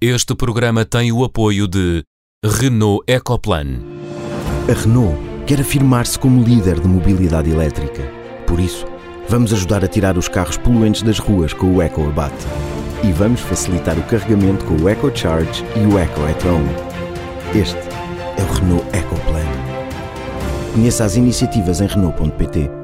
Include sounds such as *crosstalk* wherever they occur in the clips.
Este programa tem o apoio de Renault Ecoplan. A Renault quer afirmar-se como líder de mobilidade elétrica. Por isso, vamos ajudar a tirar os carros poluentes das ruas com o EcoAbate. E vamos facilitar o carregamento com o EcoCharge e o Eco at Home. Este é o Renault Ecoplan. Conheça as iniciativas em Renault.pt.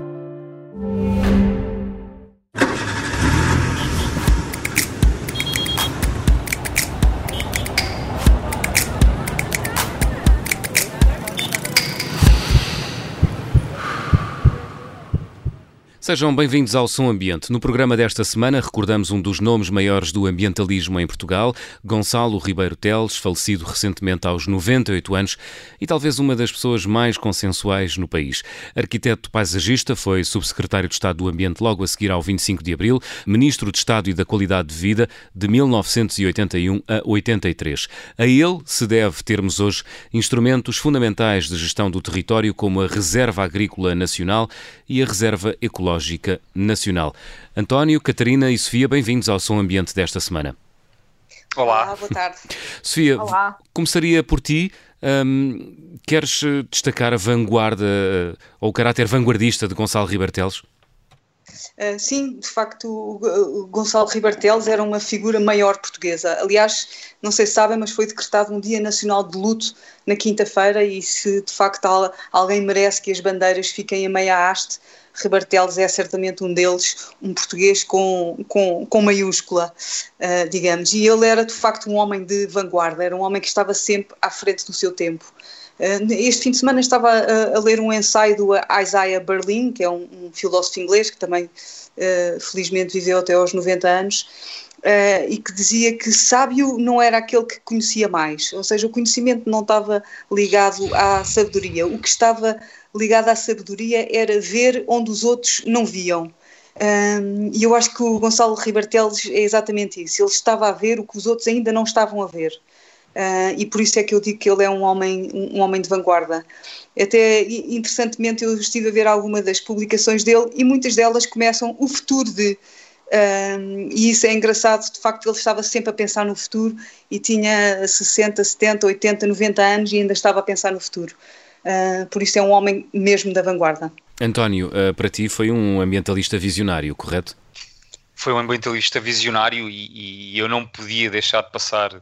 Sejam bem-vindos ao Som Ambiente. No programa desta semana recordamos um dos nomes maiores do ambientalismo em Portugal, Gonçalo Ribeiro Teles, falecido recentemente aos 98 anos e talvez uma das pessoas mais consensuais no país. Arquiteto paisagista, foi subsecretário de Estado do Ambiente logo a seguir ao 25 de abril, ministro de Estado e da Qualidade de Vida de 1981 a 83. A ele se deve termos hoje instrumentos fundamentais de gestão do território como a Reserva Agrícola Nacional e a Reserva Ecológica Ecológica Nacional. António, Catarina e Sofia, bem-vindos ao Som Ambiente desta semana. Olá. Olá boa tarde. *laughs* Sofia, Olá. começaria por ti. Um, queres destacar a vanguarda ou o caráter vanguardista de Gonçalo Ribartelos? Uh, sim, de facto, o Gonçalo Ribartelos era uma figura maior portuguesa. Aliás, não sei se sabem, mas foi decretado um Dia Nacional de Luto na quinta-feira e se de facto alguém merece que as bandeiras fiquem a meia haste, Rebartelos é certamente um deles, um português com, com, com maiúscula, uh, digamos. E ele era de facto um homem de vanguarda, era um homem que estava sempre à frente do seu tempo. Uh, este fim de semana estava a, a, ler um ensaio do Isaiah Berlin, que é um, um filósofo inglês que também uh, felizmente viveu até aos 90 anos, Uh, e que dizia que sábio não era aquele que conhecia mais, ou seja, o conhecimento não estava ligado à sabedoria, o que estava ligado à sabedoria era ver onde os outros não viam. Um, e eu acho que o Gonçalo Ribarteles é exatamente isso, ele estava a ver o que os outros ainda não estavam a ver. Uh, e por isso é que eu digo que ele é um homem, um homem de vanguarda. Até interessantemente eu estive a ver alguma das publicações dele e muitas delas começam o futuro de um, e isso é engraçado, de facto ele estava sempre a pensar no futuro e tinha 60, 70, 80, 90 anos e ainda estava a pensar no futuro. Uh, por isso é um homem mesmo da vanguarda. António, uh, para ti foi um ambientalista visionário, correto? Foi um ambientalista visionário e, e eu não podia deixar de passar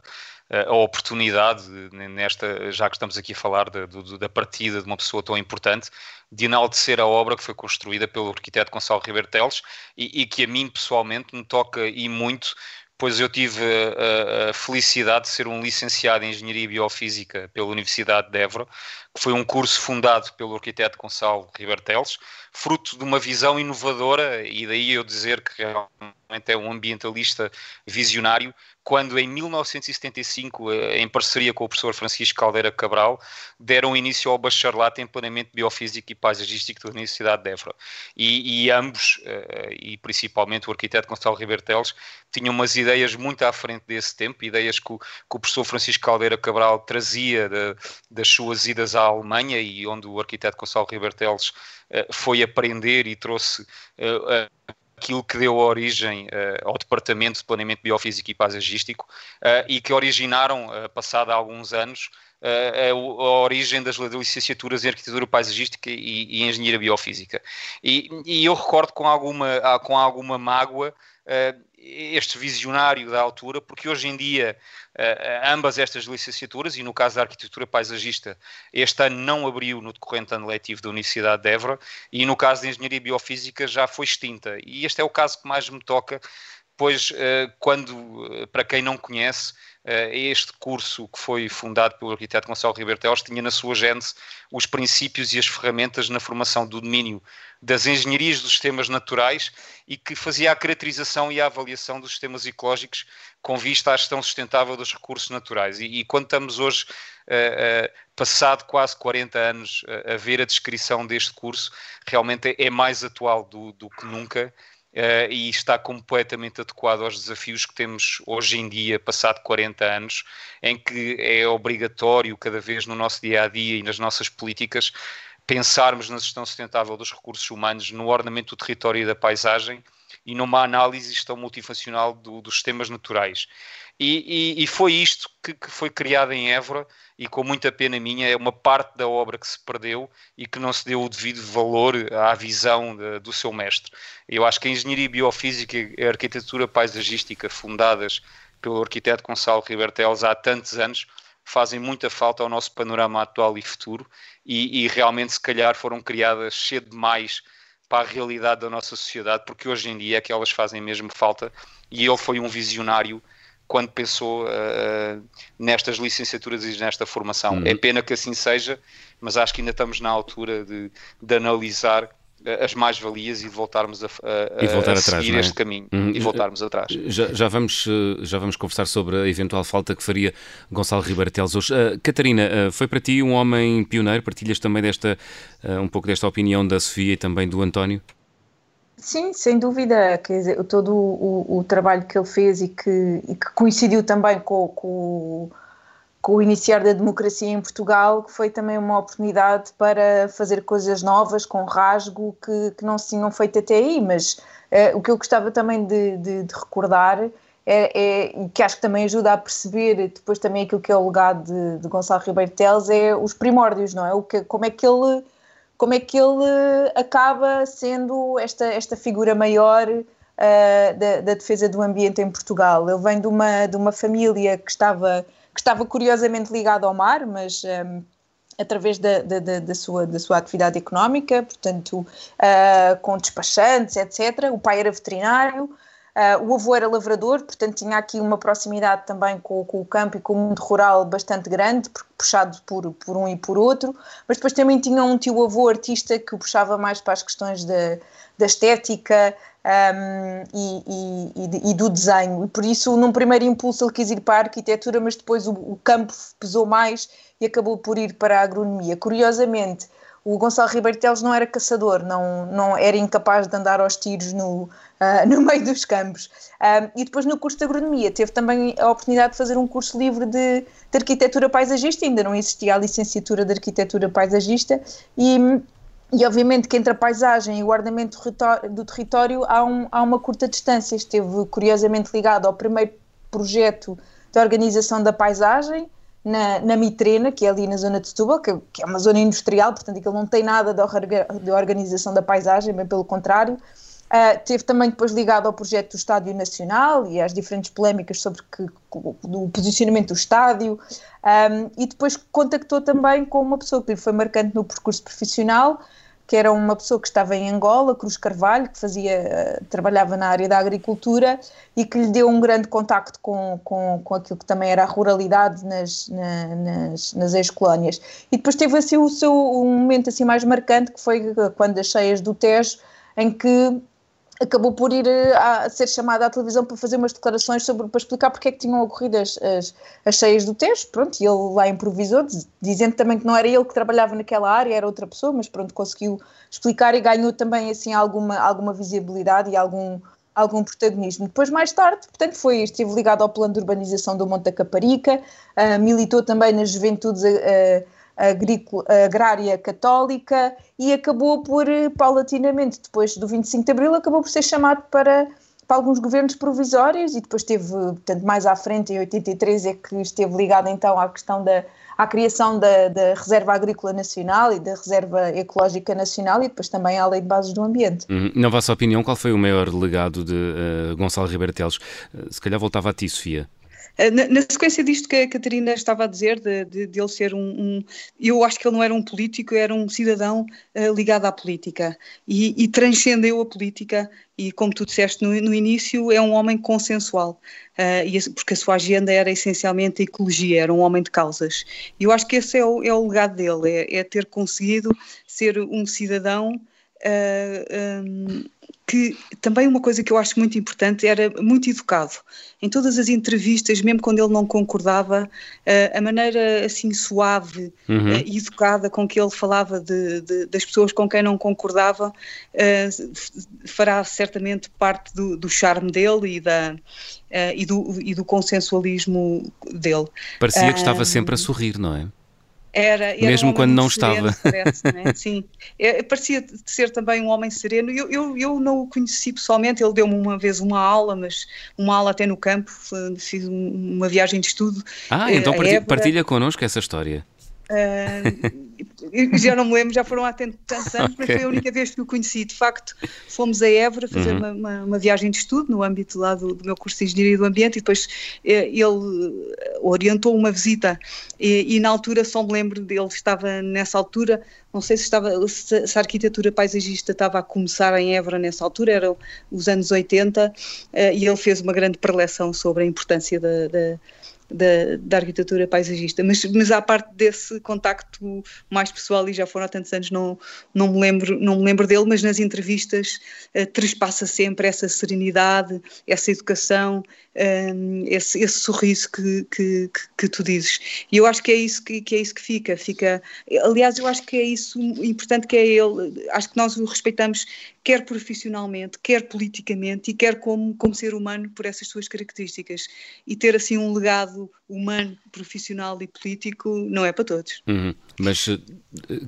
a oportunidade, nesta, já que estamos aqui a falar da, da partida de uma pessoa tão importante, de enaltecer a obra que foi construída pelo arquiteto Gonçalo Ribeiro Teles e, e, que a mim pessoalmente me toca e muito, pois eu tive a, a, felicidade de ser um licenciado em Engenharia Biofísica pela Universidade de Évora, que foi um curso fundado pelo arquiteto Gonçalo Ribeiro Teles, fruto de uma visão inovadora e daí eu dizer que realmente é um ambientalista visionário, quando em 1975, eh, em parceria com o professor Francisco Caldeira Cabral, deram início ao bacharelato em planeamento biofísico e paisagístico da Universidade de Évora. E, e ambos, eh, e principalmente o arquiteto Gonçalo Ribeiro Teles, tinham umas ideias muito à frente desse tempo, ideias que o, que o professor Francisco Caldeira Cabral trazia de, das suas idas à Alemanha e onde o arquiteto Gonçalo Ribeiro Teles eh, foi aprender e trouxe aquilo que deu origem uh, ao Departamento de Planeamento Biofísico e Paisagístico uh, e que originaram, uh, passado alguns anos, a, a, origem das licenciaturas em Arquitetura Paisagística e, e Engenharia Biofísica. E, e, eu recordo com alguma, com alguma mágoa este visionário da altura, porque hoje em dia uh, ambas estas licenciaturas, e no caso da arquitetura paisagista, este ano não abriu no decorrente ano letivo da Universidade de Évora, e no caso da engenharia biofísica já foi extinta. E este é o caso que mais me toca, pois uh, quando, para quem não conhece, este curso que foi fundado pelo arquiteto Gonçalo Ribeiro Teles tinha na sua gênese os princípios e as ferramentas na formação do domínio das engenharias dos sistemas naturais e que fazia a caracterização e a avaliação dos sistemas ecológicos com vista à gestão sustentável dos recursos naturais. E, e quando estamos hoje, uh, uh, passado quase 40 anos, uh, a ver a descrição deste curso, realmente é, é mais atual do, do que nunca. Uh, e está completamente adequado aos desafios que temos hoje em dia, passado 40 anos, em que é obrigatório cada vez no nosso dia a dia e nas nossas políticas pensarmos na gestão sustentável dos recursos humanos, no ordenamento do território e da paisagem e numa análise tão multifuncional do, dos sistemas naturais. E, e, e foi isto que, que, foi criado em Évora e com muita pena minha é uma parte da obra que se perdeu e que não se deu o devido valor à visão de, do seu mestre. Eu acho que a engenharia biofísica e a arquitetura paisagística fundadas pelo arquiteto Gonçalo Riberteles há tantos anos fazem muita falta ao nosso panorama atual e futuro e, e realmente se calhar foram criadas cedo demais para a realidade da nossa sociedade, porque hoje em dia é que elas fazem mesmo falta e ele foi um visionário quando pensou uh, nestas licenciaturas e nesta formação. Uhum. É pena que assim seja, mas acho que ainda estamos na altura de, de analisar as mais-valias e de voltarmos a, a, voltar a atrás, seguir é? este caminho uhum. e voltarmos atrás. Já, já, vamos, eh, já vamos conversar sobre a eventual falta que faria Gonçalo Ribeiro Teles hoje. Uh, Catarina, uh, foi para ti um homem pioneiro? Partilhas também desta, uh, um pouco desta opinião da Sofia e também do António? Sim, sem dúvida. Quer dizer, todo o, o trabalho que ele fez e que, e que coincidiu também com, com, com, o iniciar da democracia em Portugal, que foi também uma oportunidade para fazer coisas novas, com rasgo, que, que não se tinham feito até aí. Mas eh, o que eu gostava também de, de, de recordar é, é, que acho que também ajuda a perceber depois também aquilo que é o legado de, de Gonçalo Ribeiro Teles, é os primórdios, não é? O que, como é que ele como é que ele acaba sendo esta, esta figura maior uh, da, da, defesa do ambiente em Portugal. Ele vem de uma, de uma família que estava, que estava curiosamente ligada ao mar, mas um, através da, da, da, sua, da sua atividade económica, portanto, uh, com despachantes, etc. O pai era veterinário, Uh, o avô era lavrador, portanto tinha aqui uma proximidade também com, com, o campo e com o mundo rural bastante grande, puxado por, por um e por outro, mas depois também tinha um tio-avô artista que o puxava mais para as questões da, da estética um, e, e, e, do desenho. E por isso, num primeiro impulso, ele quis ir para a arquitetura, mas depois o, o campo pesou mais e acabou por ir para a agronomia. Curiosamente, o Gonçalo Ribeiro Teles não era caçador, não, não era incapaz de andar aos tiros no, uh, *laughs* no meio dos campos. Um, e depois no curso de agronomia teve também a oportunidade de fazer um curso livre de, de arquitetura paisagista, ainda não existia a licenciatura de arquitetura paisagista, e, e obviamente que entre a paisagem e o ordenamento do território há, um, há uma curta distância. Esteve curiosamente ligado ao primeiro projeto de organização da paisagem, na, na Mitrena, que é ali na zona de Setúbal, que, que, é uma zona industrial, portanto aquilo não tem nada de, organização da paisagem, bem pelo contrário. Uh, teve também depois ligado ao projeto do Estádio Nacional e às diferentes polémicas sobre que, o posicionamento do estádio um, e depois contactou também com uma pessoa que foi marcante no percurso profissional, que era uma pessoa que estava em Angola, Cruz Carvalho, que fazia, eh, trabalhava na área da agricultura e que lhe deu um grande contacto com, com, com aquilo que também era a ruralidade nas, na, nas, nas ex-colónias. E depois teve assim o seu um momento assim mais marcante, que foi quando as cheias do Tejo, em que acabou por ir eh, a, ser chamada à televisão para fazer umas declarações sobre, para explicar porque é que tinham ocorrido as, as, as cheias do texto, pronto, e ele lá improvisou, dizendo também que não era ele que trabalhava naquela área, era outra pessoa, mas pronto, conseguiu explicar e ganhou também assim alguma, alguma visibilidade e algum, algum protagonismo. Depois, mais tarde, portanto, foi, esteve ligado ao plano de urbanização do Monte da Caparica, uh, militou também nas juventudes uh, agrária católica e acabou por, eh, paulatinamente, depois do 25 de Abril, acabou por ser chamado para, para alguns governos provisórios e depois teve, portanto, mais à frente, em 83, é que esteve ligado então à questão da à criação da, da, Reserva Agrícola Nacional e da Reserva Ecológica Nacional e depois também à Lei de Bases do Ambiente. Uhum. Na vossa opinião, qual foi o maior legado de uh, Gonçalo Ribeiro Teles? Uh, se calhar voltava a ti, Sofia. Eh, na, na, sequência disto que a Catarina estava a dizer, de, de, de ele ser um, um, Eu acho que ele não era um político, era um cidadão uh, ligado à política e, e, transcendeu a política. E, como tu disseste no, no início, é um homem consensual, uh, e, porque a sua agenda era essencialmente a ecologia, era um homem de causas. E eu acho que esse é o, é o legado dele: é, é ter conseguido ser um cidadão. Uh, um, que também uma coisa que eu acho muito importante era muito educado. Em todas as entrevistas, mesmo quando ele não concordava, eh, a maneira assim suave uhum. Eh, e educada com que ele falava de, de, das pessoas com quem não concordava eh, fará certamente parte do, do charme dele e, da, e, do, e do consensualismo dele. Parecia que estava sempre a sorrir, não é? Era, era mesmo um quando não sereno, estava. Parece, é? Sim, é, parecia ser também um homem sereno. Eu, eu, eu não o conheci pessoalmente, ele deu-me uma vez uma aula, mas uma aula até no campo, fiz uma viagem de estudo. Ah, então partilha, partilha connosco essa história. Uh, já não me lembro, já foram há tantos anos, okay. mas foi a única vez que o conheci. De facto, fomos a Évora fazer uhum. uma, uma, uma, viagem de estudo no âmbito lá do, do, meu curso de Engenharia do Ambiente e depois eh, ele orientou uma visita e, e, na altura só me lembro dele, estava nessa altura, não sei se, estava, se, se a arquitetura paisagista estava a começar em Évora nessa altura, eram os anos 80, uh, e ele fez uma grande preleção sobre a importância da, da da, da arquitetura paisagista, mas, mas à parte desse contacto mais pessoal, e já foram há tantos anos, não, não, me, lembro, não me lembro dele, mas nas entrevistas uh, trespassa sempre essa serenidade, essa educação, um, esse, esse, sorriso que, que, que, tu dizes. E eu acho que é isso que, que, é isso que fica, fica. Aliás, eu acho que é isso importante que é ele. Acho que nós o respeitamos quer profissionalmente, quer politicamente e quer como, como ser humano por essas suas características. E ter assim um legado humano, profissional e político não é para todos. Uhum. Mas eh,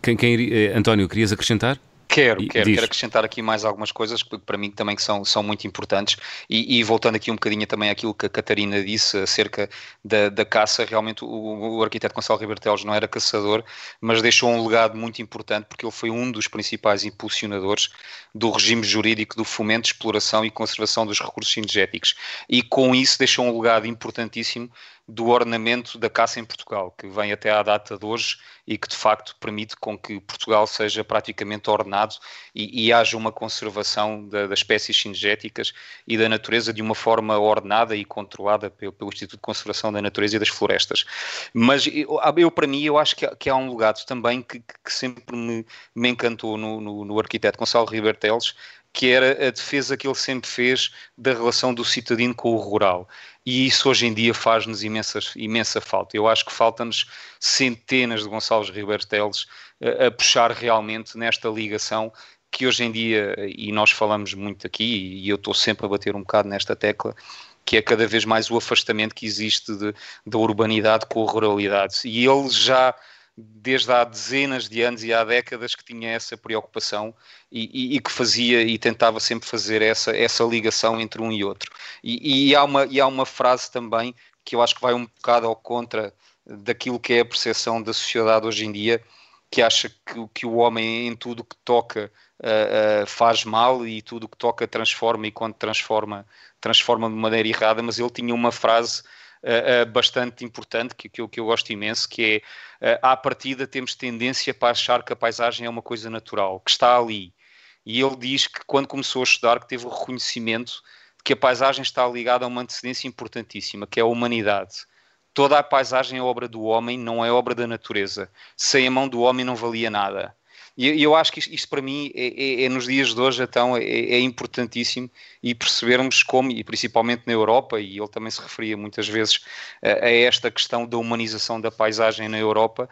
quem, quem eh, António, querias acrescentar? Quero, quero, quero acrescentar aqui mais algumas coisas que para mim também são, são muito importantes. E, e, voltando aqui um bocadinho também àquilo que a Catarina disse acerca da, da caça, realmente o, o arquiteto Gonçalo Ribertelos não era caçador, mas deixou um legado muito importante porque ele foi um dos principais impulsionadores do regime jurídico do fomento, exploração e conservação dos recursos energéticos. E com isso deixou um legado importantíssimo do ornamento da caça em Portugal, que vem até à data de hoje e que de facto permite com que Portugal seja praticamente ornado e, e haja uma conservação da, das espécies cinegéticas e da natureza de uma forma ordenada e controlada pelo, pelo, Instituto de Conservação da Natureza e das Florestas. Mas eu, eu para mim, eu acho que, que há um legado também que, que sempre me, me encantou no, no, no arquiteto Gonçalo Ribeiro Teles, que era a defesa que ele sempre fez da relação do cidadino com o rural. E isso hoje em dia faz-nos imensa, falta. Eu acho que faltam-nos centenas de Gonçalves Ribeiro Teles a, a puxar realmente nesta ligação que hoje em dia, e nós falamos muito aqui, e eu estou sempre a bater um bocado nesta tecla, que é cada vez mais o afastamento que existe de, da urbanidade com a ruralidade. E ele já desde há dezenas de anos e há décadas que tinha essa preocupação e, e, e, que fazia e tentava sempre fazer essa, essa ligação entre um e outro. E, e, há uma, e há uma frase também que eu acho que vai um bocado ao contra daquilo que é a percepção da sociedade hoje em dia, que acha que, que o homem em tudo que toca uh, uh, faz mal e tudo que toca transforma e quando transforma, transforma de maneira errada, mas ele tinha uma frase uh, bastante importante, que, que, eu, que eu gosto imenso, que é, uh, à partida temos tendência para achar que a paisagem é uma coisa natural, que está ali. E ele diz que quando começou a estudar, que teve o reconhecimento de que a paisagem está ligada a uma antecedência importantíssima, que é a humanidade. Toda a paisagem é obra do homem, não é obra da natureza. Sem a mão do homem não valia nada. E eu acho que isto, isto para mim é, é, é, nos dias de hoje então é, é, importantíssimo e percebermos como, e principalmente na Europa, e ele também se referia muitas vezes a, a esta questão da humanização da paisagem na Europa,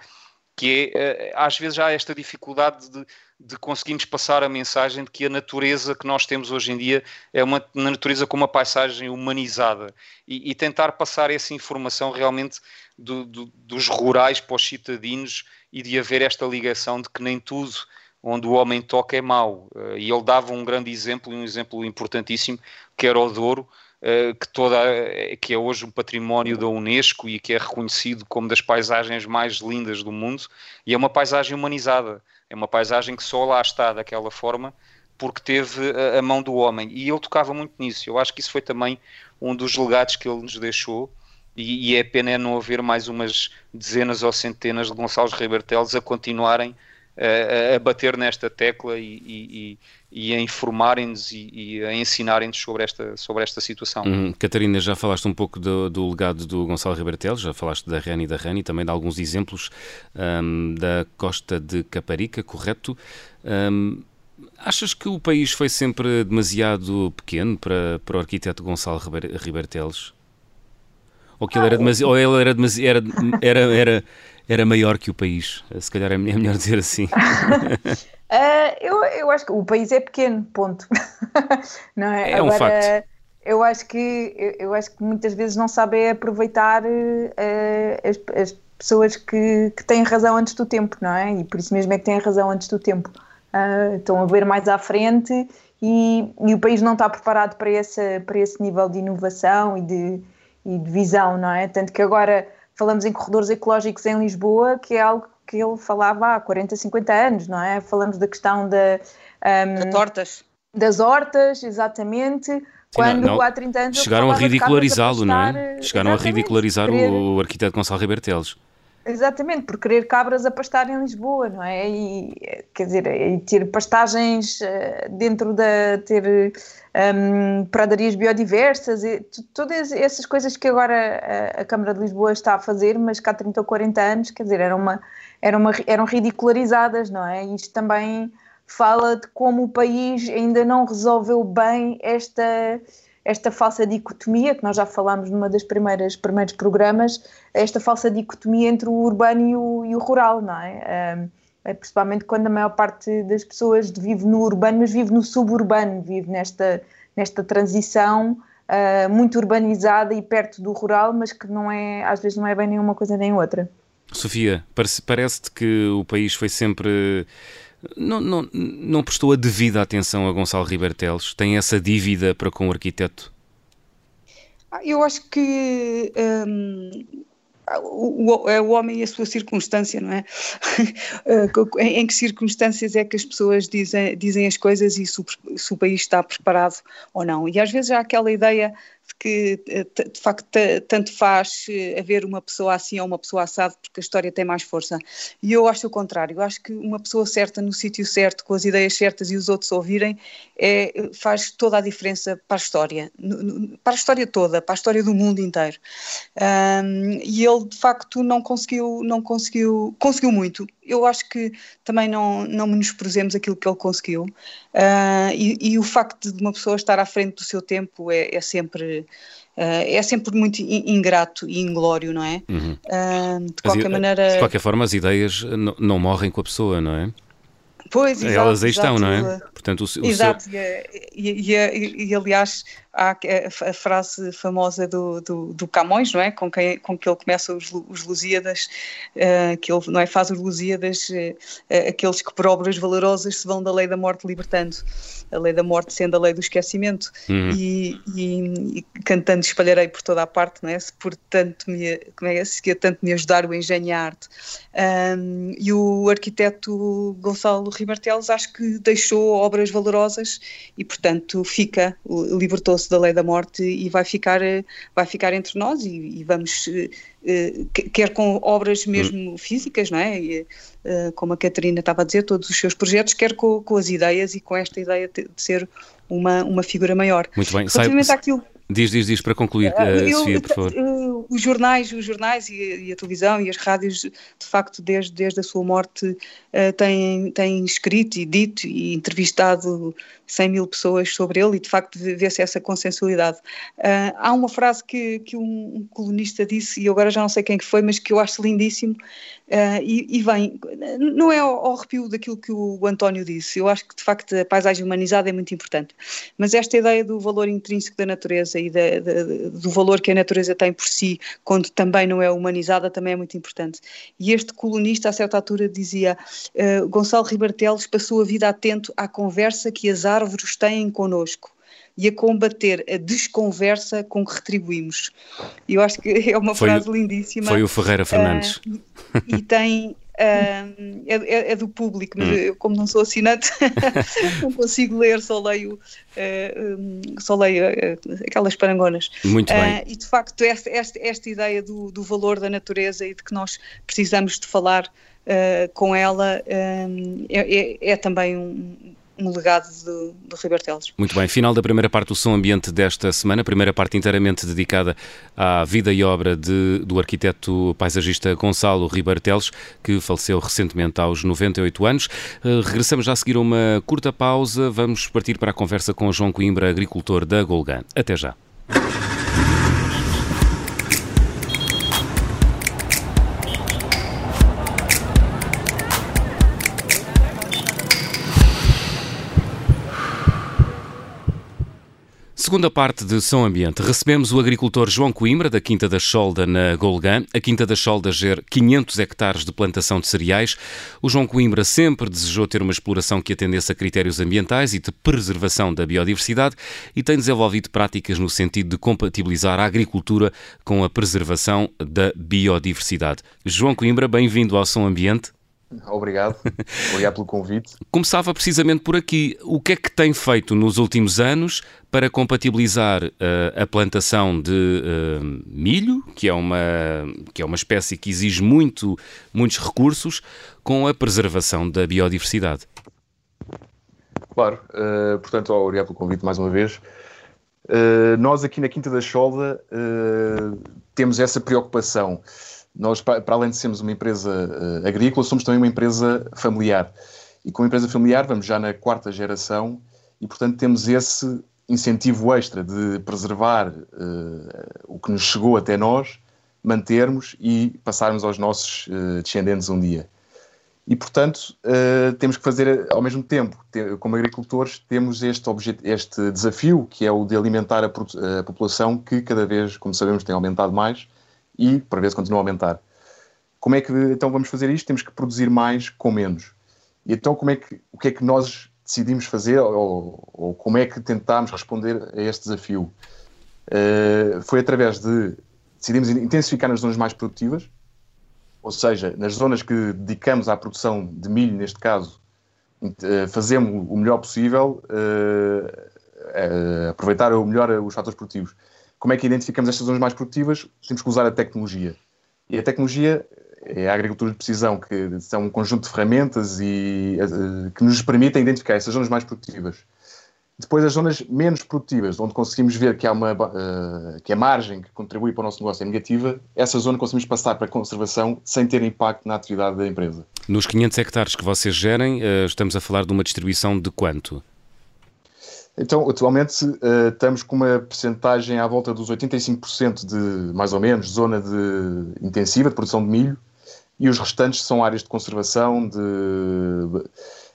que é, eh, às vezes há esta dificuldade de, de, conseguirmos passar a mensagem de que a natureza que nós temos hoje em dia é uma natureza com uma paisagem humanizada e, e tentar passar essa informação realmente do, do, dos rurais para os citadinos e de haver esta ligação de que nem tudo onde o homem toca é mau. Eh, e ele dava um grande exemplo, um exemplo importantíssimo, que era o Douro, eh, que, toda, que é hoje um património da Unesco e que é reconhecido como das paisagens mais lindas do mundo, e é uma paisagem humanizada, é uma paisagem que só lá está daquela forma porque teve a, mão do homem, e ele tocava muito nisso, eu acho que isso foi também um dos legados que ele nos deixou, e, e é pena é não haver mais umas dezenas ou centenas de Gonçalves Ribertelos a continuarem a, a, bater nesta tecla e, e, e a informarem-nos e, e, a ensinarem-nos sobre esta, sobre esta situação. Hum, Catarina, já falaste um pouco do, do legado do Gonçalo Ribertelos, já falaste da Rani e da Rani, também de alguns exemplos um, da costa de Caparica, correto? Um, achas que o país foi sempre demasiado pequeno para, para o arquiteto Gonçalo Ribertelos? Ou que ele era demasiado, ou ele era demasiado, era, era, era, era maior que o país. Se calhar é melhor *laughs* dizer assim. uh, *laughs* eu, eu acho que o país é pequeno, ponto. *laughs* não é? É um Agora, facto. Eu acho que eu, eu, acho que muitas vezes não sabem aproveitar uh, as, as pessoas que, que têm razão antes do tempo, não é? E por isso mesmo é que têm razão antes do tempo. Uh, estão a ver mais à frente e, e, o país não está preparado para esse, para esse nível de inovação e de, e de visão, não é? Tanto que agora falamos em corredores ecológicos em Lisboa, que é algo que ele falava há 40, 50 anos, não é? Falamos da questão da... Um, das hortas. Das hortas, exatamente. Sim, quando não, há 30 anos... Chegaram a ridicularizá-lo, não é? Chegaram a ridicularizar o, o arquiteto Gonçalo Riberteles. Exatamente, por querer cabras a pastar em Lisboa, não é? E, quer dizer, e ter pastagens eh, dentro da. ter um, pradarias biodiversas, e todas essas coisas que agora a, a, Câmara de Lisboa está a fazer, mas que há 30 ou 40 anos, quer dizer, eram, uma, eram, uma, eram ridicularizadas, não é? Isto também fala de como o país ainda não resolveu bem esta esta falsa dicotomia, que nós já falámos numa das primeiras primeiros programas, esta falsa dicotomia entre o urbano e o, e o rural, não é? é? Principalmente quando a maior parte das pessoas vive no urbano, mas vive no suburbano, vive nesta, nesta transição uh, muito urbanizada e perto do rural, mas que não é, às vezes não é bem nenhuma coisa nem outra. Sofia, parece-te que o país foi sempre não, não, não prestou a devida atenção a Gonçalo Ribeiro Teles? Tem essa dívida para com o arquiteto? Ah, eu acho que hum, o, é o homem e a sua circunstância, não é? *laughs* em, em, que circunstâncias é que as pessoas dizem, dizem as coisas e se o, se o país está preparado ou não? E às vezes há aquela ideia que eh, de facto tanto faz eh, haver uma pessoa assim ou uma pessoa assada porque a história tem mais força. E eu acho o contrário, eu acho que uma pessoa certa no sítio certo, com as ideias certas e os outros ouvirem, é, faz toda a diferença para a história, para a história toda, para a história do mundo inteiro. Um, e ele de facto não conseguiu, não conseguiu, conseguiu muito. Eu acho que também não, não menosprezemos aquilo que ele conseguiu. Uh, e, e, o facto de uma pessoa estar à frente do seu tempo é, é sempre Uh, é sempre muito ingrato e inglório, não é? Uhum. Uh, de qualquer maneira. De qualquer forma, as ideias não morrem com a pessoa, não é? Pois, exato, Elas aí estão, não é? Portanto, o, o exato, seu... e, e, e, e, aliás, há a, frase famosa do, do, do, Camões, não é? Com, quem, com que ele começa os, os Lusíadas, uh, que ele não é? faz os Lusíadas, uh, aqueles que por obras valorosas se vão da lei da morte libertando, a lei da morte sendo a lei do esquecimento, uhum. e, e, cantando espalharei por toda a parte, não é? Se por tanto me, como é, se quer tanto me ajudar o engenho e a arte. Um, e o arquiteto Gonçalo Ribartelos acho que deixou obras valorosas e, portanto, fica, libertou-se da lei da morte e vai ficar, eh, vai ficar entre nós e, e vamos, uh, quer com obras mesmo físicas, não é? E, uh, como a Catarina estava a dizer, todos os seus projetos, quer com, com as ideias e com esta ideia de, ser uma, uma figura maior. Muito bem. Relativamente Sai, àquilo Diz, diz, diz para concluir, uh, eu, Sofia, por favor. Os jornais, os jornais e a, e a, televisão e as rádios, de facto, desde, desde a sua morte, uh, têm, têm escrito e dito e entrevistado 100 mil pessoas sobre ele e, de facto, vê-se essa consensualidade. Uh, há uma frase que, que um, um, colunista disse, e agora já não sei quem que foi, mas que eu acho lindíssimo, Uh, e, e, vem, não é ao, ao arrepio daquilo que o, António disse, eu acho que de facto a paisagem humanizada é muito importante, mas esta ideia do valor intrínseco da natureza e da, da, do valor que a natureza tem por si, quando também não é humanizada, também é muito importante. E este colunista, a certa altura, dizia: uh, Gonçalo Ribartelos passou a vida atento à conversa que as árvores têm connosco e a combater a desconversa com que retribuímos. Eu acho que é uma foi, frase lindíssima. Foi o Ferreira Fernandes. Uh, e tem. Uh, é, é, do público, mas hum. eu, como não sou assinante, *laughs* não consigo ler, só leio, uh, um, só leio aquelas parangonas. Muito bem. E de facto, esta, esta, esta ideia do, do, valor da natureza e de que nós precisamos de falar com ela é, é, é, também um, um legado do, do Ribartelos. Muito bem, final da primeira parte do Som Ambiente desta semana, primeira parte inteiramente dedicada à vida e obra de, do arquiteto paisagista Gonçalo Ribartelos, que faleceu recentemente aos 98 anos. Uh, regressamos já a seguir uma curta pausa, vamos partir para a conversa com João Coimbra, agricultor da Golgan. Até já. Segunda parte de São Ambiente, recebemos o agricultor João Coimbra, da Quinta da Cholda, na Golgã. A Quinta da Cholda gera 500 hectares de plantação de cereais. O João Coimbra sempre desejou ter uma exploração que atendesse a critérios ambientais e de preservação da biodiversidade e tem desenvolvido práticas no sentido de compatibilizar a agricultura com a preservação da biodiversidade. João Coimbra, bem-vindo ao São Ambiente. Obrigado, obrigado pelo convite. Começava precisamente por aqui. O que é que tem feito nos últimos anos para compatibilizar uh, a plantação de uh, milho, que é, uma, que é uma espécie que exige muito, muitos recursos, com a preservação da biodiversidade? Claro, uh, portanto, obrigado pelo convite mais uma vez. nós aqui na Quinta da Cholda temos essa preocupação nós, para além de sermos uma empresa uh, agrícola, somos também uma empresa familiar. E com uma empresa familiar vamos já na quarta geração e, portanto, temos esse incentivo extra de preservar uh, o que nos chegou até nós, mantermos e passarmos aos nossos uh, descendentes um dia. E, portanto, temos que fazer ao mesmo tempo, como agricultores, temos este, este desafio que é o de alimentar a população que cada vez, como sabemos, tem aumentado mais e, por vezes, continua a aumentar. Como é que então vamos fazer isto? Temos que produzir mais com menos. E então, como é que, o que é que nós decidimos fazer ou, ou como é que tentámos responder a este desafio? Uh, foi através de decidimos intensificar nas zonas mais produtivas, ou seja, nas zonas que dedicamos à produção de milho, neste caso, uh, fazemos o melhor possível, uh, aproveitar o melhor os fatores produtivos como é que identificamos estas zonas mais produtivas? Temos que usar a tecnologia. E a tecnologia é a agricultura de precisão, que são um conjunto de ferramentas e, uh, que nos permitem identificar essas zonas mais produtivas. Depois, as zonas menos produtivas, onde conseguimos ver que, há uma, uh, que a margem que contribui para o nosso negócio é negativa, essa zona conseguimos passar para a conservação sem ter impacto na atividade da empresa. Nos 500 hectares que vocês gerem, uh, estamos a falar de uma distribuição de quanto? Então, atualmente uh, estamos com uma percentagem à volta dos 85% de, mais ou menos, zona de intensiva de produção de milho. E os restantes são áreas de conservação, de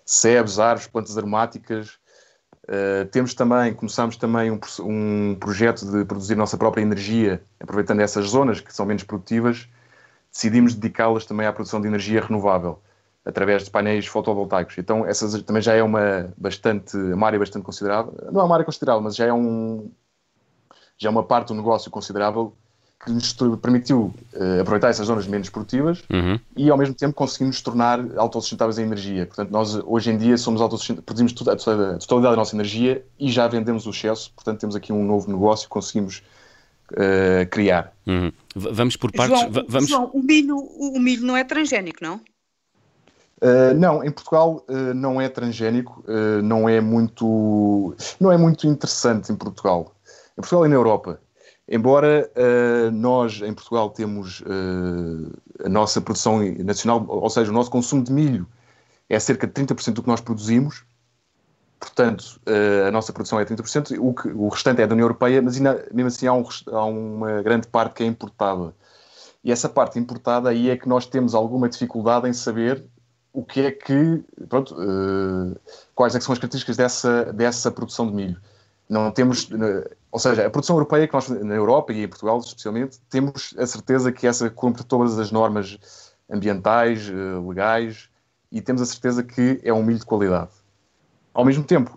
sebes, árvores, plantas aromáticas. Uh, temos também, começamos também um, um projeto de produzir nossa própria energia, aproveitando essas zonas que são menos produtivas, decidimos dedicá-las também à produção de energia renovável através de painéis fotovoltaicos. Então, essa também já é uma, bastante, uma área bastante considerável. Não é uma área considerável, mas já é, um, já é uma parte do negócio considerável que nos permitiu uh, aproveitar essas zonas menos produtivas uhum. e, ao mesmo tempo, conseguimos tornar autossustentáveis em energia. Portanto, nós, hoje em dia, somos produzimos tudo, a totalidade da nossa energia e já vendemos o excesso. Portanto, temos aqui um novo negócio que conseguimos uh, criar. Uhum. Vamos por partes. João, vamos... João, o, milho, o milho não é transgénico, não? Uh, não, em Portugal uh, não é transgénico, uh, não é muito, não é muito interessante em Portugal. Em Portugal e na Europa. Embora nós em Portugal temos a nossa produção nacional, ou seja, o nosso consumo de milho é cerca de 30% do que nós produzimos, portanto a nossa produção é 30%, o, que, o restante é da União Europeia, mas ainda, mesmo assim há, um, há uma grande parte que é importada. E essa parte importada aí é que nós temos alguma dificuldade em saber o que é que, pronto, uh, quais é são as características dessa, dessa produção de milho. Não temos, uh, ou seja, a produção europeia que nós, na Europa e em Portugal especialmente, temos a certeza que essa cumpre todas as normas ambientais, uh, legais, e temos a certeza que é um milho de qualidade. Ao mesmo tempo,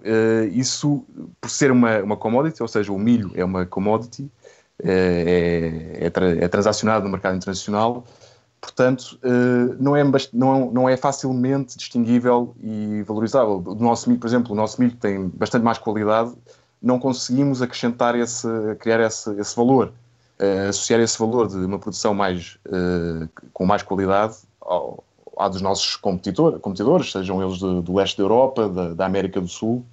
isso, por ser uma, uma commodity, ou seja, o milho é uma commodity, é, é, é transacionado no mercado internacional, portanto, uh, não, é, não, não é facilmente distinguível e valorizável. O nosso milho, por exemplo, o nosso milho tem bastante mais qualidade, não conseguimos acrescentar esse, criar esse, esse valor, uh, associar esse valor de uma produção mais, uh, com mais qualidade ao, à dos nossos competidor, competidores, sejam eles do, do leste da Europa, da, da América do Sul.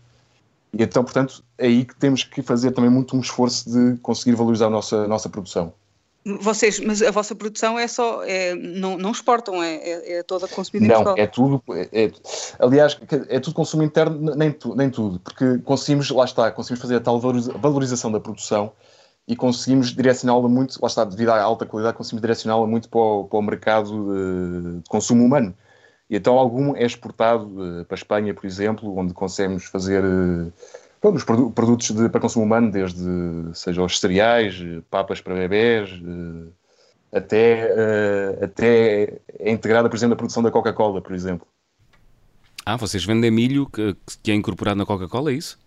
E então, portanto, é aí que temos que fazer também muito um esforço de conseguir valorizar a nossa, a nossa produção. Vocês, mas a vossa produção é só, é, não, não exportam, é, é, é toda consumida em Portugal? Não, é tudo, é, é, aliás, é tudo consumo interno, nem, tu, nem tudo, porque conseguimos, lá está, conseguimos fazer a tal valorização da produção e conseguimos direcioná-la muito, lá está, devido à alta qualidade, conseguimos direcioná-la muito para o, para o mercado de, de, consumo humano. E então algum é exportado uh, para a Espanha, por exemplo, onde conseguimos fazer uh, bom, os produtos de, para consumo humano, desde seja os cereais, papas para bebés, até, até é integrada, por exemplo, na produção da Coca-Cola, por exemplo. Ah, vocês vendem milho que, que é incorporado na Coca-Cola, é isso?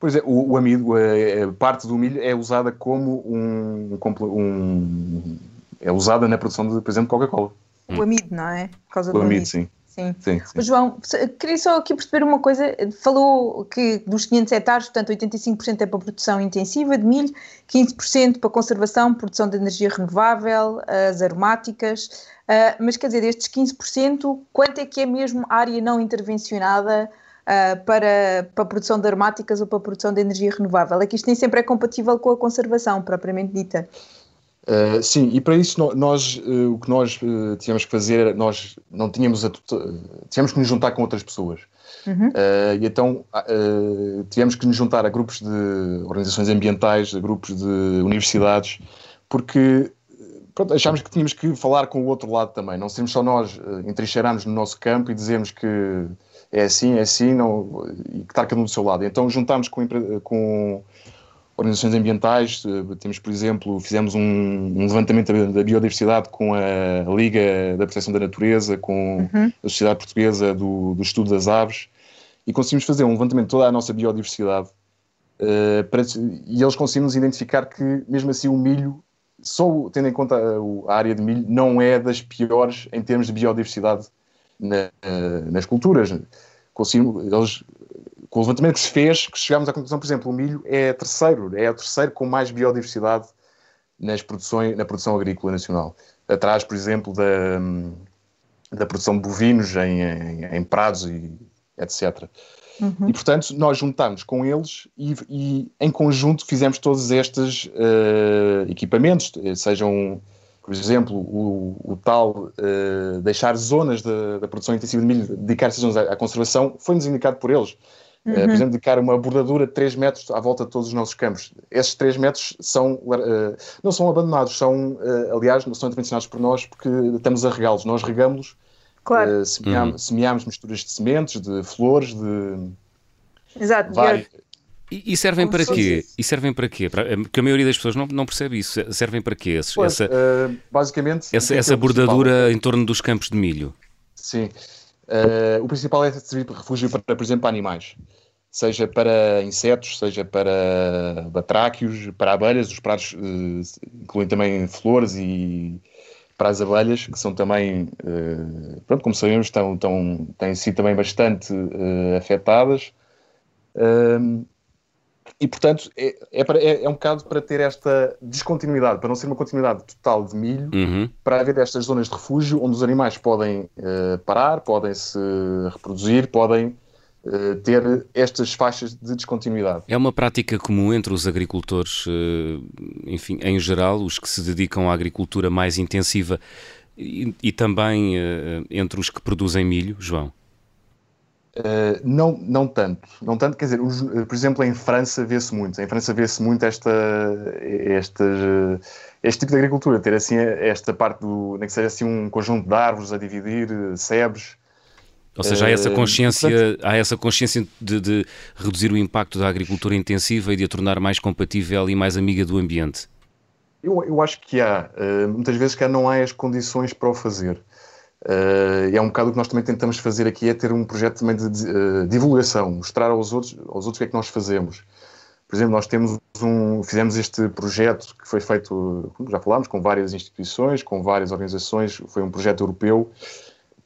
Pois é, o, o amido, a, a, parte do milho é usada como um, um é usada na produção de, por exemplo, Coca-Cola. O amido, não é? Por causa o do amido, amido. sim. Sim. Sim, sim. João, queria só aqui perceber uma coisa. Falou que dos 500 hectares, portanto, 85% é para produção intensiva de milho, 15% para conservação, produção de energia renovável, as aromáticas. Uh, mas quer dizer, destes 15%, quanto é que é mesmo área não intervencionada uh, para, para a produção de aromáticas ou para a produção de energia renovável? É que isto nem sempre é compatível com a conservação, propriamente dita. Uh, sim, e para isso nós, uh, o que nós uh, tínhamos que fazer era, nós não tínhamos a, tínhamos que nos juntar com outras pessoas. Uhum. e então tivemos que nos juntar a grupos de organizações ambientais, a grupos de universidades, porque pronto, achámos que tínhamos que falar com o outro lado também, não sermos só nós uh, entrincheirarmos no nosso campo e dizermos que é assim, é assim, não, e que está cada um do seu lado. Então juntámos com, com organizações ambientais. Eh, temos, por exemplo, fizemos um, um levantamento da, biodiversidade com a Liga da Proteção da Natureza, com uhum. a Sociedade Portuguesa do, do, Estudo das Aves, e conseguimos fazer um levantamento de toda a nossa biodiversidade. Uh, para, e eles conseguimos identificar que, mesmo assim, o milho, só tendo em conta a, a área de milho, não é das piores em termos de biodiversidade na, uh, nas culturas. Conseguimos, eles com o levantamento que se fez, que chegámos à conclusão, por exemplo, o milho é terceiro, é o terceiro com mais biodiversidade nas produções, na produção agrícola nacional. Atrás, por exemplo, da, da produção de bovinos em, em, em prados e etc. Uhum. E, portanto, nós juntámos com eles e, e em conjunto fizemos todos estes uh, equipamentos, sejam, por exemplo, o, o tal uh, deixar zonas da, da, produção intensiva de milho, dedicar essas zonas à, à conservação, foi-nos indicado por eles. Uhum. Uh, por exemplo, dedicar uma bordadura de 3 metros à volta de todos os nossos campos. Esses 3 metros são, uh, não são abandonados, são, uh, aliás, não são intervencionados por nós porque estamos a regá-los. Nós regamos-los, claro. uh, semeamos, uhum. semeamos, misturas de sementes, de flores, de. Exato, e, e, servem para quê? E servem para quê? Porque a maioria das pessoas não, não percebe isso. Servem para quê? pois, essa, basicamente. Essa, essa bordadura em torno dos campos de milho. Sim. Uh, o principal é servir de refúgio para, por exemplo, para animais, seja para insetos, seja para batráquios, para abelhas, os pratos uh, incluem também flores e para as abelhas, que são também, uh, pronto, como sabemos, estão, estão, têm sido também bastante afetadas. E, portanto, é, é, para, é, é, um bocado para ter esta descontinuidade, para não ser uma continuidade total de milho, uhum. para haver estas zonas de refúgio onde os animais podem uh, parar, podem se reproduzir, podem uh, ter estas faixas de descontinuidade. É uma prática comum entre os agricultores, uh, enfim, em geral, os que se dedicam à agricultura mais intensiva e, e também entre os que produzem milho, João? Uh, não, não tanto, não tanto, quer dizer, os, uh, por exemplo, em França vê-se muito, em França vê-se muito esta, esta, este tipo de agricultura, ter assim esta parte do, nem que seja assim um conjunto de árvores a dividir, sebes. Ou seja, há essa consciência, portanto, há essa consciência de, de, reduzir o impacto da agricultura intensiva e de a tornar mais compatível e mais amiga do ambiente. Eu, eu acho que há, muitas vezes que não há as condições para o fazer. Uh, é um bocado o que nós também tentamos fazer aqui, é ter um projeto também de, de uh, divulgação, mostrar aos outros, aos outros o que é que nós fazemos. Por exemplo, nós temos um, fizemos este projeto que foi feito, como já falámos, com várias instituições, com várias organizações, foi um projeto europeu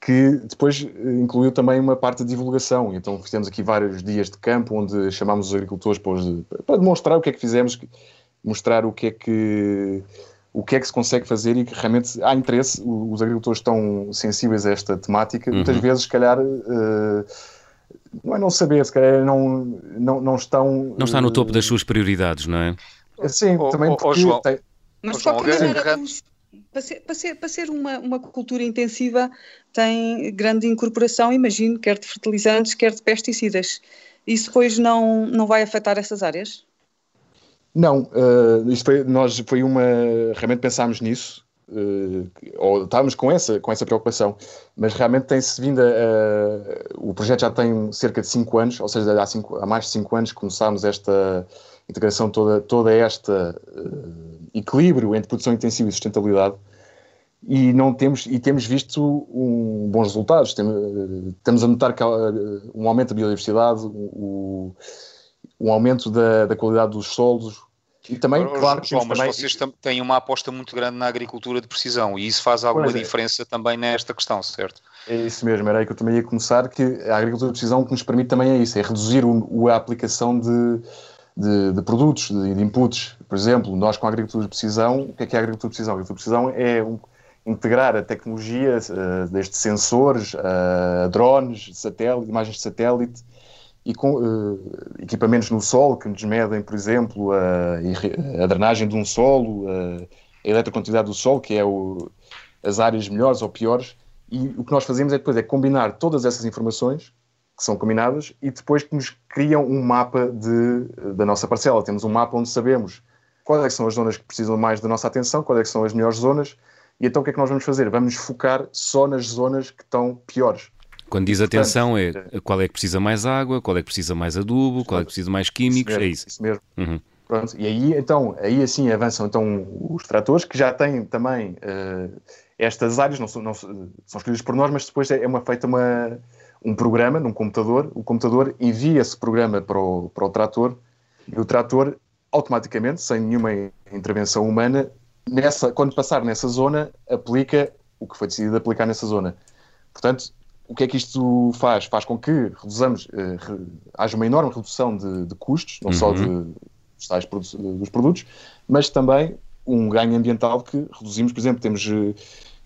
que depois eh, incluiu também uma parte de divulgação. Então fizemos aqui vários dias de campo onde chamámos os agricultores para, para demonstrar o que é que fizemos, mostrar o que é que o que é que se consegue fazer e que realmente há interesse, os agricultores estão sensíveis a esta temática, uhum. muitas vezes, se calhar, uh, não é não saber, se calhar não, não, não estão... Não está no topo das suas prioridades, não é? Sim, oh, também porque... Oh, tem... Mas de qualquer maneira, para ser, para ser, para ser uma, uma cultura intensiva tem grande incorporação, imagino, quer de fertilizantes, quer de pesticidas. Isso depois não, não vai afetar essas áreas? Não, uh, foi, nós foi uma. Realmente pensámos nisso. uh, ou estávamos com essa, com essa preocupação, mas realmente tem-se vindo a, O projeto já tem cerca de 5 anos, ou seja, há, cinco, há mais de 5 anos começámos esta integração, toda, toda esta uh, equilíbrio entre produção intensiva e sustentabilidade e não temos e temos visto um, bons resultados. Tem, estamos a notar que há um aumento da biodiversidade, um, um aumento da, da, qualidade dos solos. E também, oh, claro, João, mas também... vocês têm uma aposta muito grande na agricultura de precisão e isso faz alguma é. diferença também nesta questão, certo? É isso mesmo, era aí que eu também ia começar, que a agricultura de precisão que nos permite também é isso, é reduzir o, a aplicação de, de, de produtos, de, de, inputs. Por exemplo, nós com a agricultura de precisão, o que é que é a agricultura de precisão? A agricultura de precisão é um, integrar a tecnologia uh, destes sensores, uh, drones, satélite, imagens de satélite e com uh, equipamentos no solo que nos medem, por exemplo, a, a drenagem de um solo, a eletrocontividade do solo, que é o, as áreas melhores ou piores. E o que nós fazemos é depois é combinar todas essas informações que são combinadas e depois que nos criam um mapa de, da nossa parcela. Temos um mapa onde sabemos quais é são as zonas que precisam mais da nossa atenção, quais é são as melhores zonas e então o que é que nós vamos fazer? Vamos focar só nas zonas que estão piores. Quando diz Portanto, atenção, é qual é que precisa mais água, qual é que precisa mais adubo, qual é que precisa mais químicos, isso mesmo, é isso. Isso mesmo. Uhum. Pronto, e aí, então, aí assim avançam então, os tratores que já têm também uh, estas áreas, não são, não, são escolhidas por nós, mas depois é uma, feita uma, um programa num computador, o computador envia esse programa para o, para o trator e o trator automaticamente, sem nenhuma intervenção humana, nessa, quando passar nessa zona, aplica o que foi decidido aplicar nessa zona. Portanto, o que é que isto faz? Faz com que reduzamos, uh, re, haja uma enorme redução de, de custos, não uhum. só de, dos, produtos, dos produtos, mas também um ganho ambiental que reduzimos, por exemplo, temos, eh,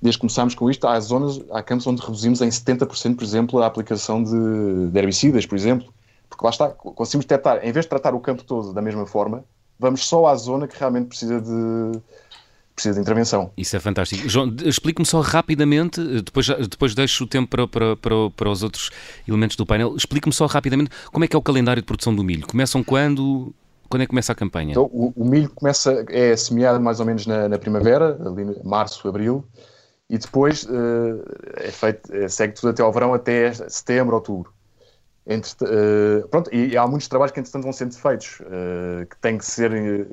desde que começámos com isto, há zonas, há campos onde reduzimos em 70%, por exemplo, a aplicação de, de herbicidas, por exemplo, porque lá está, conseguimos detectar, em vez de tratar o campo todo da mesma forma, vamos só à zona que realmente precisa de, precisa de intervenção. Isso é fantástico. João, explique-me só rapidamente, depois, depois deixo o tempo para, para, para, para os outros elementos do painel, explique-me só rapidamente como é que é o calendário de produção do milho. Começam quando? Quando é que começa a campanha? Então, o, o milho começa, é semeado mais ou menos na, na primavera, ali março, abril, e depois uh, é feito, é, segue tudo até ao verão, até setembro, outubro. Entre, uh, pronto, e, e, há muitos trabalhos que entretanto vão sendo feitos, uh, que têm que ser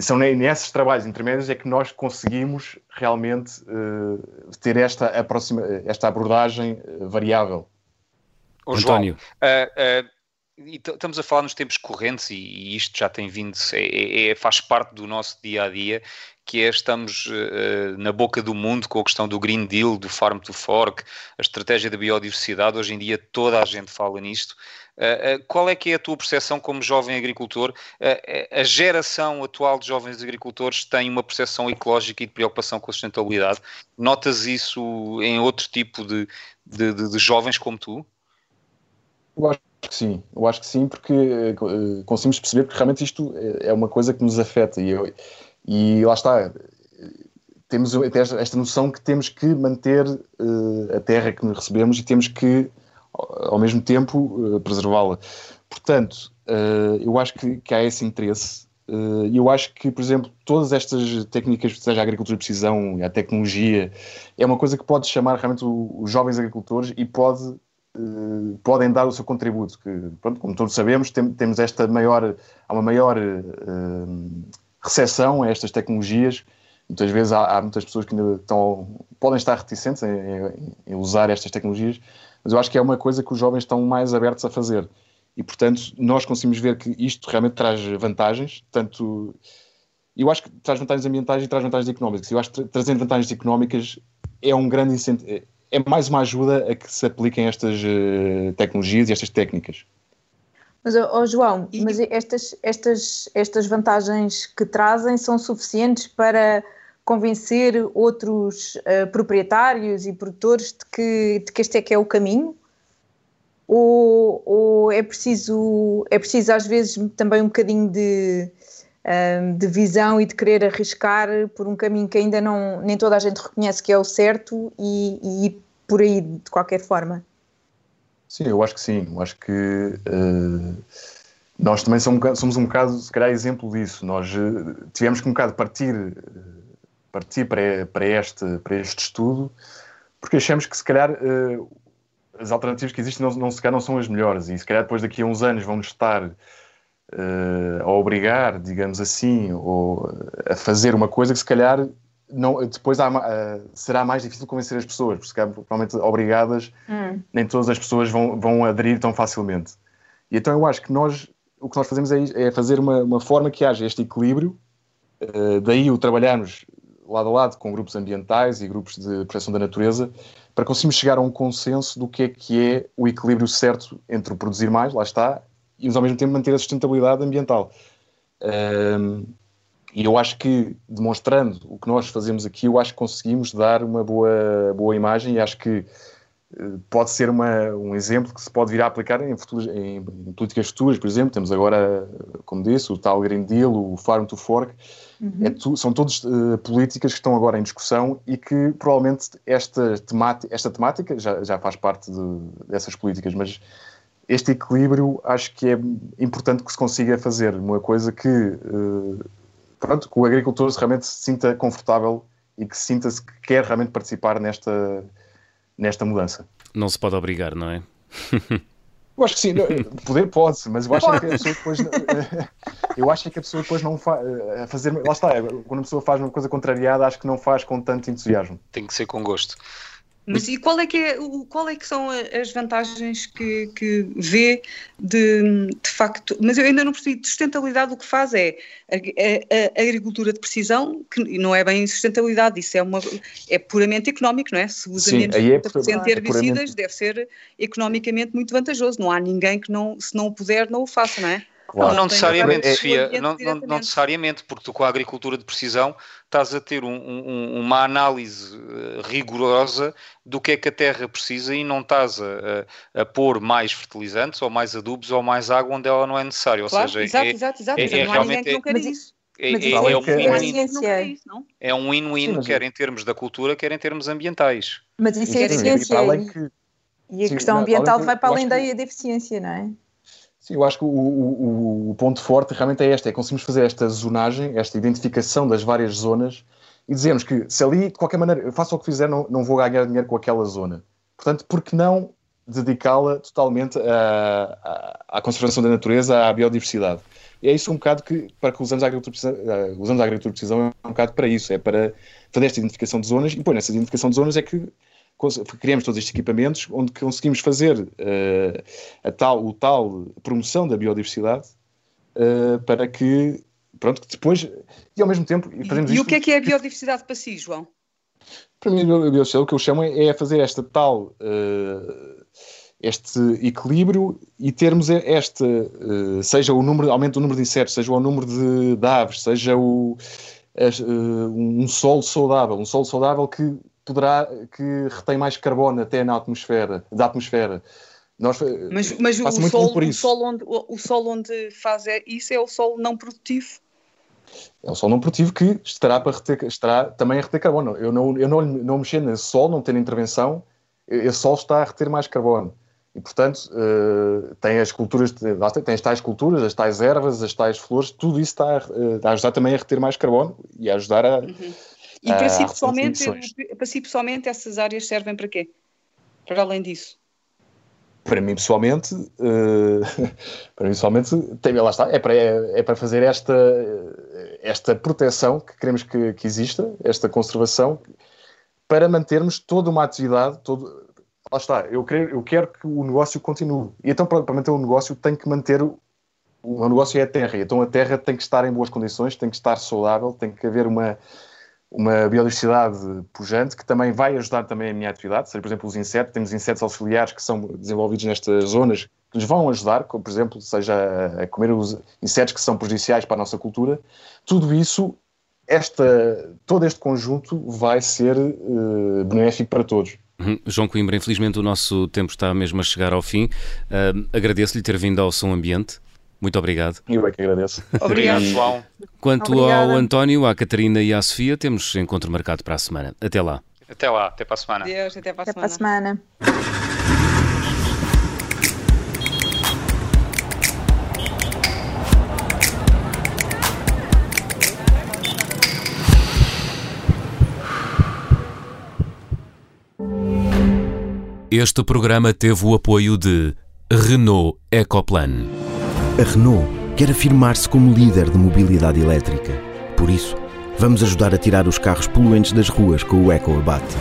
são nesses trabalhos intermédios é que nós conseguimos realmente uh, ter esta, aproxima, esta abordagem uh, variável. Oh, António. uh, estamos a falar nos tempos correntes e, isto já tem vindo, é, é, faz parte do nosso dia a dia, que é estamos uh, na boca do mundo com a questão do Green Deal, do Farm to Fork, a estratégia da biodiversidade. Hoje em dia toda a gente fala nisto. Uh, uh, qual é que é a tua percepção como jovem agricultor? a geração atual de jovens agricultores tem uma percepção ecológica e de preocupação com a sustentabilidade. Notas isso em outro tipo de, de, de, de jovens como tu? Eu acho sim, eu acho que sim, porque conseguimos perceber que realmente isto é uma coisa que nos afeta e eu, e lá está, temos esta noção que temos que manter uh, a terra que recebemos e temos que, ao mesmo tempo, uh, preservá-la. Portanto, eu acho que, que, há esse interesse. E eu acho que, por exemplo, todas estas técnicas, seja a agricultura de precisão, a tecnologia, é uma coisa que pode chamar realmente os jovens agricultores e pode podem dar o seu contributo. Que, pronto, como todos sabemos, tem, temos esta maior, há uma maior uh, recepção a estas tecnologias. Muitas vezes há, há muitas pessoas que ainda estão, podem estar reticentes em, em, em, usar estas tecnologias, mas eu acho que é uma coisa que os jovens estão mais abertos a fazer. E, portanto, nós conseguimos ver que isto realmente traz vantagens, tanto. Eu acho que traz vantagens ambientais e traz vantagens económicas. Eu acho que trazendo vantagens económicas é um grande incentivo, é mais uma ajuda a que se apliquem estas uh, tecnologias e estas técnicas. Mas, oh, João, mas estas, estas, estas vantagens que trazem são suficientes para convencer outros uh, proprietários e produtores de que, de que este é que é o caminho? Ou, ou, é preciso é preciso às vezes também um bocadinho de, uh, de visão e de querer arriscar por um caminho que ainda não nem toda a gente reconhece que é o certo e, e por aí de qualquer forma? Sim, eu acho que sim. Eu acho que uh, nós também somos um, bocado, somos um bocado, se calhar, exemplo disso. Nós uh, tivemos que um bocado partir, uh, partir para, para, este, para este estudo, porque achamos que se calhar as alternativas que existem não, não, se calhar não são as melhores e se calhar depois daqui a uns anos vamos estar a obrigar, digamos assim, ou a fazer uma coisa que se calhar não, depois há, uh, será mais difícil convencer as pessoas, porque se calhar provavelmente obrigadas hum. nem todas as pessoas vão, vão aderir tão facilmente. E então eu acho que nós o que nós fazemos é, é fazer uma, uma, forma que haja este equilíbrio, uh, daí o trabalharmos lado a lado com grupos ambientais e grupos de proteção da natureza, para conseguirmos chegar a um consenso do que é que é o equilíbrio certo entre o produzir mais, lá está, e ao mesmo tempo manter a sustentabilidade ambiental. Um, e eu acho que, demonstrando o que nós fazemos aqui, eu acho que conseguimos dar uma boa, boa imagem e acho que pode ser uma, um exemplo que se pode vir a aplicar em, futuros, em, em, políticas futuras, por exemplo. Temos agora, como disse, o tal Green Deal, o Farm to Fork. Uhum. É tu, são todas uh, políticas que estão agora em discussão e que provavelmente esta temática, esta temática já, já faz parte de, dessas políticas, mas este equilíbrio acho que é importante que se consiga fazer. Uma coisa que, uh, pronto, que o agricultor realmente se sinta confortável e que sinta-se que quer realmente participar nesta nesta mudança. Não se pode obrigar, não é? Eu acho que sim, poder pode-se, mas eu acho que a pessoa depois. *laughs* Eu acho que a pessoa depois não faz. Eh, fazer, lá está, quando a pessoa faz uma coisa contrariada, acho que não faz com tanto entusiasmo. Tem que ser com gosto. Mas e qual é que, é, qual é que são as vantagens que, que vê de, de facto? Mas eu ainda não percebi, de sustentabilidade o que faz é a, a, a, agricultura de precisão, que não é bem sustentabilidade, isso é, uma, é puramente económico, não é? Se usa Sim, menos de 30% de herbicidas, é puramente... deve ser economicamente muito vantajoso. Não há ninguém que não, se não o puder, não o faça, não é? Claro. Não, não necessariamente, Sofia, não, não, não, necessariamente, porque tu com a agricultura de precisão estás a ter um, um, uma análise eh, rigorosa do que é que a terra precisa e não estás a, a, a, pôr mais fertilizantes ou mais adubos ou mais água onde ela não é necessária. Ou claro, seja, exato, é, exato, exato. É, é, não há ninguém que não quer isso. É, é, é, um win-win. É um win-win, quer em termos da cultura, quer em termos ambientais. Mas isso é ciência. E, e a questão ambiental vai para além da deficiência, não é? Sim, eu acho que o, o, o, ponto forte realmente é este, é conseguimos fazer esta zonagem, esta identificação das várias zonas e dizemos que se ali, de qualquer maneira, eu faço o que fizer, não, não vou ganhar dinheiro com aquela zona. Portanto, por que não dedicá-la totalmente à, à, conservação da natureza, à biodiversidade? E é isso um bocado que, para que usamos a agricultura, eh, usamos a agricultura precisão, é um bocado para isso, é para fazer esta identificação de zonas e, depois, nessa identificação de zonas é que criamos todos estes equipamentos onde conseguimos fazer uh, a tal, o tal promoção da biodiversidade uh, para que, pronto, que depois, e ao mesmo tempo... Fazemos e, isto, o que é que é a biodiversidade para si, João? Para mim, a biodiversidade, o que eu chamo é, é fazer esta tal... Uh, este equilíbrio e termos esta, seja o número, aumento do número de insetos, seja o número de, de aves, seja o, um solo saudável, um solo saudável que poderá que retém mais carbono até na atmosfera, da atmosfera. Nós, mas mas o, sol, o, sol onde, o sol onde faz é, isso é o sol não produtivo? É o sol não produtivo que estará, para reter, estará também a reter carbono. Eu não, eu não, não mexer nesse sol, não ter intervenção, esse sol está a reter mais carbono. E, portanto, uh, tem as culturas, tem as tais culturas, as tais ervas, as tais flores, tudo isso está a, uh, a ajudar também a reter mais carbono e a ajudar a, uhum. E para, si, ah, pessoalmente, para si pessoalmente essas áreas servem para quê? Para além disso? Para mim pessoalmente, uh, *laughs* para mim pessoalmente, tem, lá está, é para, é, é, para fazer esta, esta proteção que queremos que, que exista, esta conservação, para mantermos toda uma atividade, todo, lá está, eu quero, eu quero que o negócio continue. E então, para, para manter o negócio, tem que manter o, o negócio é a terra. Então, a terra tem que estar em boas condições, tem que estar saudável, tem que haver uma, uma biodiversidade pujante que também vai ajudar também a minha atividade, seja, por exemplo, os insetos, temos insetos auxiliares que são desenvolvidos nestas zonas que nos vão ajudar, como, por exemplo, seja a comer os insetos que são prejudiciais para a nossa cultura, tudo isso, esta, todo este conjunto vai ser uh, benéfico para todos. Uhum. João Coimbra, infelizmente o nosso tempo está mesmo a chegar ao fim. Uh, Agradeço-lhe ter vindo ao Som Ambiente. Muito obrigado. E eu é que agradeço. *laughs* Obrigado, João. Quanto Obrigada. ao António, à Catarina e à Sofia, temos encontro marcado para a semana. Até lá. Até lá, até para a semana. Até para a até semana. Para a semana. Este programa teve o apoio de Renault Ecoplan. A Renault quer afirmar-se como líder de mobilidade elétrica. Por isso, vamos ajudar a tirar os carros poluentes das ruas com o EcoAbate.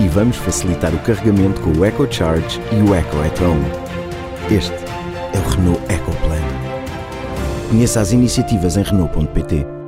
E vamos facilitar o carregamento com o EcoCharge e o Eco at. Este é o Renault Ecoplan. Conheça as iniciativas em Renault.pt